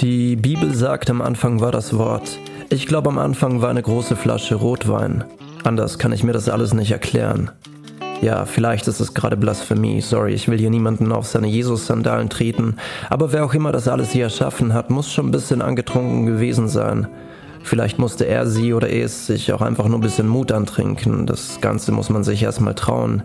Die Bibel sagt, am Anfang war das Wort. Ich glaube, am Anfang war eine große Flasche Rotwein. Anders kann ich mir das alles nicht erklären. Ja, vielleicht ist es gerade Blasphemie. Sorry, ich will hier niemanden auf seine Jesus-Sandalen treten. Aber wer auch immer das alles hier erschaffen hat, muss schon ein bisschen angetrunken gewesen sein. Vielleicht musste er, sie oder es sich auch einfach nur ein bisschen Mut antrinken. Das Ganze muss man sich erstmal trauen.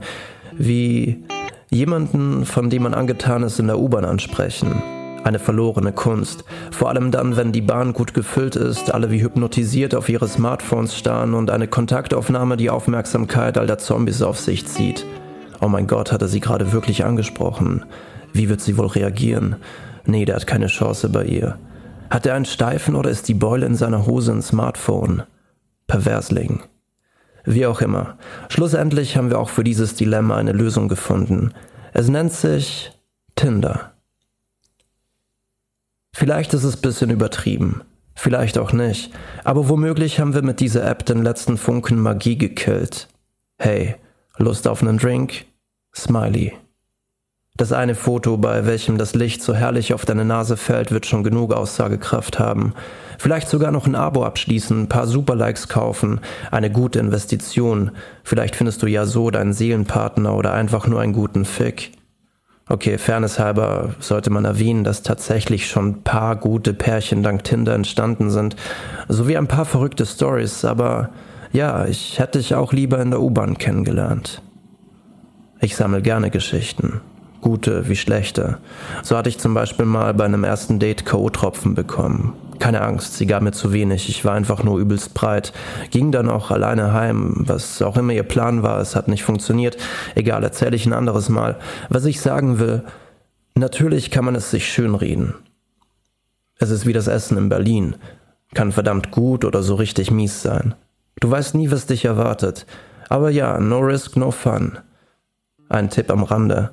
Wie jemanden, von dem man angetan ist, in der U-Bahn ansprechen. Eine verlorene Kunst. Vor allem dann, wenn die Bahn gut gefüllt ist, alle wie hypnotisiert auf ihre Smartphones starren und eine Kontaktaufnahme die Aufmerksamkeit all der Zombies auf sich zieht. Oh mein Gott, hat er sie gerade wirklich angesprochen? Wie wird sie wohl reagieren? Nee, der hat keine Chance bei ihr. Hat er einen Steifen oder ist die Beule in seiner Hose ein Smartphone? Perversling. Wie auch immer. Schlussendlich haben wir auch für dieses Dilemma eine Lösung gefunden. Es nennt sich Tinder. Vielleicht ist es bisschen übertrieben, vielleicht auch nicht, aber womöglich haben wir mit dieser App den letzten Funken Magie gekillt. Hey, Lust auf einen Drink? Smiley. Das eine Foto, bei welchem das Licht so herrlich auf deine Nase fällt, wird schon genug Aussagekraft haben. Vielleicht sogar noch ein Abo abschließen, ein paar Superlikes kaufen, eine gute Investition. Vielleicht findest du ja so deinen Seelenpartner oder einfach nur einen guten Fick. Okay, Fairness halber sollte man erwähnen, dass tatsächlich schon ein paar gute Pärchen dank Tinder entstanden sind, sowie ein paar verrückte Stories, aber ja, ich hätte dich auch lieber in der U-Bahn kennengelernt. Ich sammle gerne Geschichten, gute wie schlechte. So hatte ich zum Beispiel mal bei einem ersten Date K.O.-Tropfen bekommen. Keine Angst, sie gab mir zu wenig, ich war einfach nur übelst breit. Ging dann auch alleine heim, was auch immer ihr Plan war, es hat nicht funktioniert. Egal, erzähle ich ein anderes Mal. Was ich sagen will, natürlich kann man es sich schönreden. Es ist wie das Essen in Berlin. Kann verdammt gut oder so richtig mies sein. Du weißt nie, was dich erwartet. Aber ja, no risk, no fun. Ein Tipp am Rande.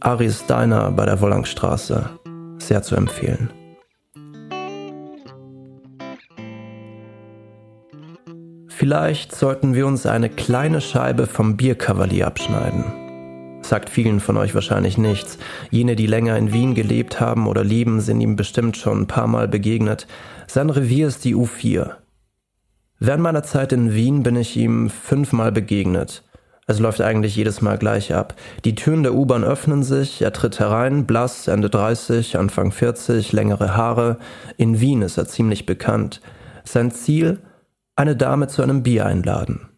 Aris Diner bei der Wollangstraße. Sehr zu empfehlen. Vielleicht sollten wir uns eine kleine Scheibe vom Bierkavalier abschneiden. Sagt vielen von euch wahrscheinlich nichts. Jene, die länger in Wien gelebt haben oder leben, sind ihm bestimmt schon ein paar Mal begegnet. Sein Revier ist die U4. Während meiner Zeit in Wien bin ich ihm fünfmal begegnet. Es läuft eigentlich jedes Mal gleich ab. Die Türen der U-Bahn öffnen sich, er tritt herein, blass, Ende 30, Anfang 40, längere Haare. In Wien ist er ziemlich bekannt. Sein Ziel? Eine Dame zu einem Bier einladen.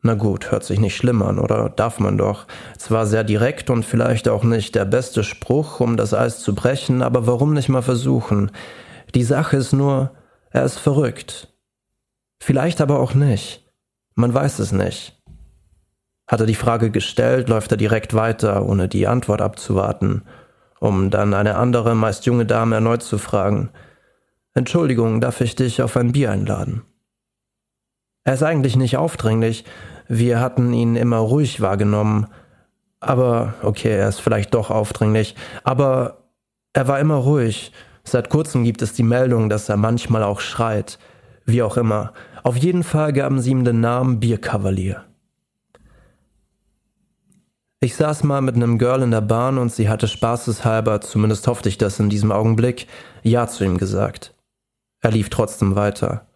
Na gut, hört sich nicht schlimm an, oder darf man doch. Zwar sehr direkt und vielleicht auch nicht der beste Spruch, um das Eis zu brechen, aber warum nicht mal versuchen? Die Sache ist nur, er ist verrückt. Vielleicht aber auch nicht. Man weiß es nicht. Hat er die Frage gestellt, läuft er direkt weiter, ohne die Antwort abzuwarten, um dann eine andere, meist junge Dame erneut zu fragen. Entschuldigung, darf ich dich auf ein Bier einladen? Er ist eigentlich nicht aufdringlich. Wir hatten ihn immer ruhig wahrgenommen. Aber, okay, er ist vielleicht doch aufdringlich. Aber er war immer ruhig. Seit kurzem gibt es die Meldung, dass er manchmal auch schreit. Wie auch immer. Auf jeden Fall gaben sie ihm den Namen Bierkavalier. Ich saß mal mit einem Girl in der Bahn und sie hatte spaßeshalber, zumindest hoffte ich das in diesem Augenblick, Ja zu ihm gesagt. Er lief trotzdem weiter.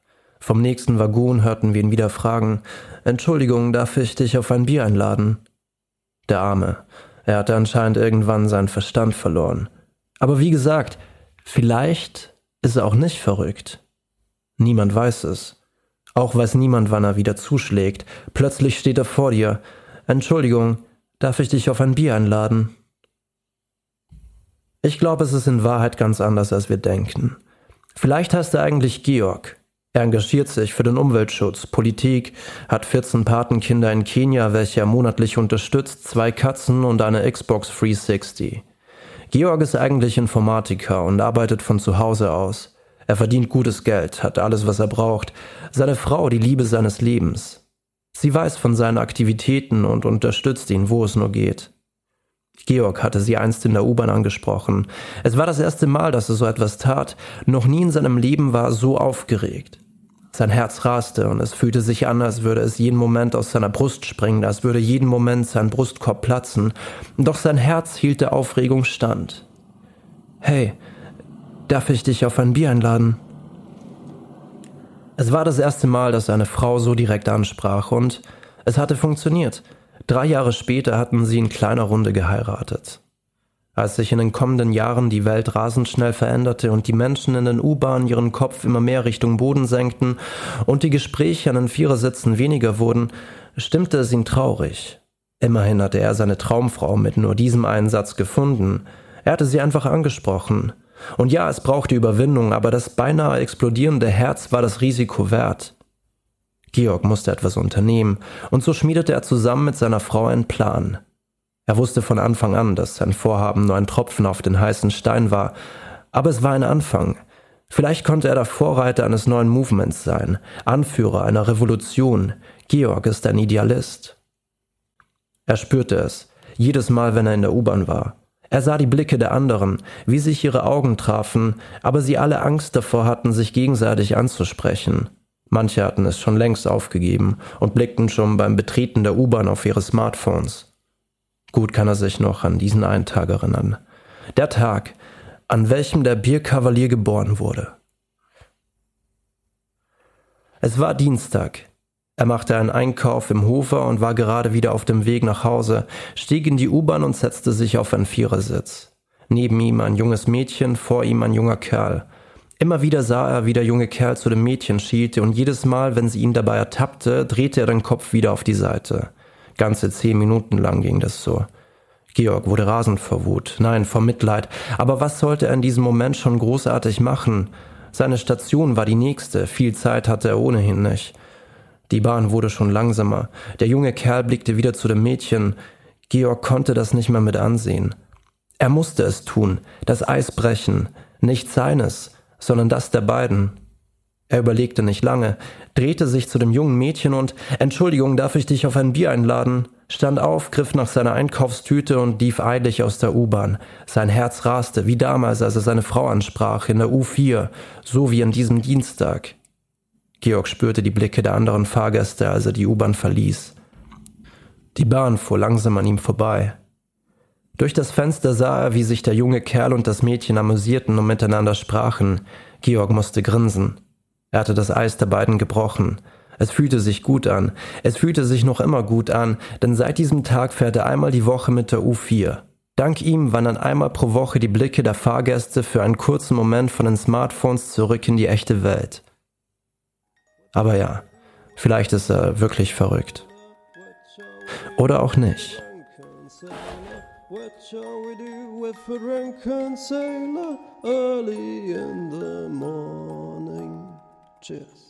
Vom nächsten Waggon hörten wir ihn wieder fragen, Entschuldigung, darf ich dich auf ein Bier einladen? Der Arme. Er hatte anscheinend irgendwann seinen Verstand verloren. Aber wie gesagt, vielleicht ist er auch nicht verrückt. Niemand weiß es. Auch weiß niemand, wann er wieder zuschlägt. Plötzlich steht er vor dir. Entschuldigung, darf ich dich auf ein Bier einladen? Ich glaube, es ist in Wahrheit ganz anders, als wir denken. Vielleicht heißt er eigentlich Georg. Er engagiert sich für den Umweltschutz, Politik, hat 14 Patenkinder in Kenia, welche er monatlich unterstützt, zwei Katzen und eine Xbox 360. Georg ist eigentlich Informatiker und arbeitet von zu Hause aus. Er verdient gutes Geld, hat alles, was er braucht. Seine Frau die Liebe seines Lebens. Sie weiß von seinen Aktivitäten und unterstützt ihn, wo es nur geht. Georg hatte sie einst in der U-Bahn angesprochen. Es war das erste Mal, dass er so etwas tat. Noch nie in seinem Leben war er so aufgeregt. Sein Herz raste und es fühlte sich an, als würde es jeden Moment aus seiner Brust springen, als würde jeden Moment sein Brustkorb platzen. Doch sein Herz hielt der Aufregung stand. Hey, darf ich dich auf ein Bier einladen? Es war das erste Mal, dass eine Frau so direkt ansprach und es hatte funktioniert. Drei Jahre später hatten sie in kleiner Runde geheiratet. Als sich in den kommenden Jahren die Welt rasend schnell veränderte und die Menschen in den U-Bahnen ihren Kopf immer mehr Richtung Boden senkten und die Gespräche an den Vierersitzen weniger wurden, stimmte es ihn traurig. Immerhin hatte er seine Traumfrau mit nur diesem einen Satz gefunden. Er hatte sie einfach angesprochen. Und ja, es brauchte Überwindung, aber das beinahe explodierende Herz war das Risiko wert. Georg musste etwas unternehmen, und so schmiedete er zusammen mit seiner Frau einen Plan. Er wusste von Anfang an, dass sein Vorhaben nur ein Tropfen auf den heißen Stein war, aber es war ein Anfang. Vielleicht konnte er der Vorreiter eines neuen Movements sein, Anführer einer Revolution. Georg ist ein Idealist. Er spürte es, jedes Mal, wenn er in der U-Bahn war. Er sah die Blicke der anderen, wie sich ihre Augen trafen, aber sie alle Angst davor hatten, sich gegenseitig anzusprechen. Manche hatten es schon längst aufgegeben und blickten schon beim Betreten der U-Bahn auf ihre Smartphones. Gut kann er sich noch an diesen einen Tag erinnern. Der Tag, an welchem der Bierkavalier geboren wurde. Es war Dienstag, er machte einen Einkauf im Hofer und war gerade wieder auf dem Weg nach Hause, stieg in die U-Bahn und setzte sich auf einen Vierersitz. Neben ihm ein junges Mädchen, vor ihm ein junger Kerl. Immer wieder sah er, wie der junge Kerl zu dem Mädchen schielte, und jedes Mal, wenn sie ihn dabei ertappte, drehte er den Kopf wieder auf die Seite. Ganze zehn Minuten lang ging das so. Georg wurde rasend vor Wut, nein, vor Mitleid. Aber was sollte er in diesem Moment schon großartig machen? Seine Station war die nächste, viel Zeit hatte er ohnehin nicht. Die Bahn wurde schon langsamer. Der junge Kerl blickte wieder zu dem Mädchen. Georg konnte das nicht mehr mit ansehen. Er musste es tun, das Eis brechen, nicht seines, sondern das der beiden. Er überlegte nicht lange, drehte sich zu dem jungen Mädchen und Entschuldigung, darf ich dich auf ein Bier einladen? stand auf, griff nach seiner Einkaufstüte und lief eilig aus der U-Bahn. Sein Herz raste, wie damals, als er seine Frau ansprach, in der U4, so wie an diesem Dienstag. Georg spürte die Blicke der anderen Fahrgäste, als er die U-Bahn verließ. Die Bahn fuhr langsam an ihm vorbei. Durch das Fenster sah er, wie sich der junge Kerl und das Mädchen amüsierten und miteinander sprachen. Georg musste grinsen. Er hatte das Eis der beiden gebrochen. Es fühlte sich gut an. Es fühlte sich noch immer gut an, denn seit diesem Tag fährt er einmal die Woche mit der U4. Dank ihm wandern einmal pro Woche die Blicke der Fahrgäste für einen kurzen Moment von den Smartphones zurück in die echte Welt. Aber ja, vielleicht ist er wirklich verrückt. Oder auch nicht. Shall we do with a drunken sailor early in the morning? Cheers.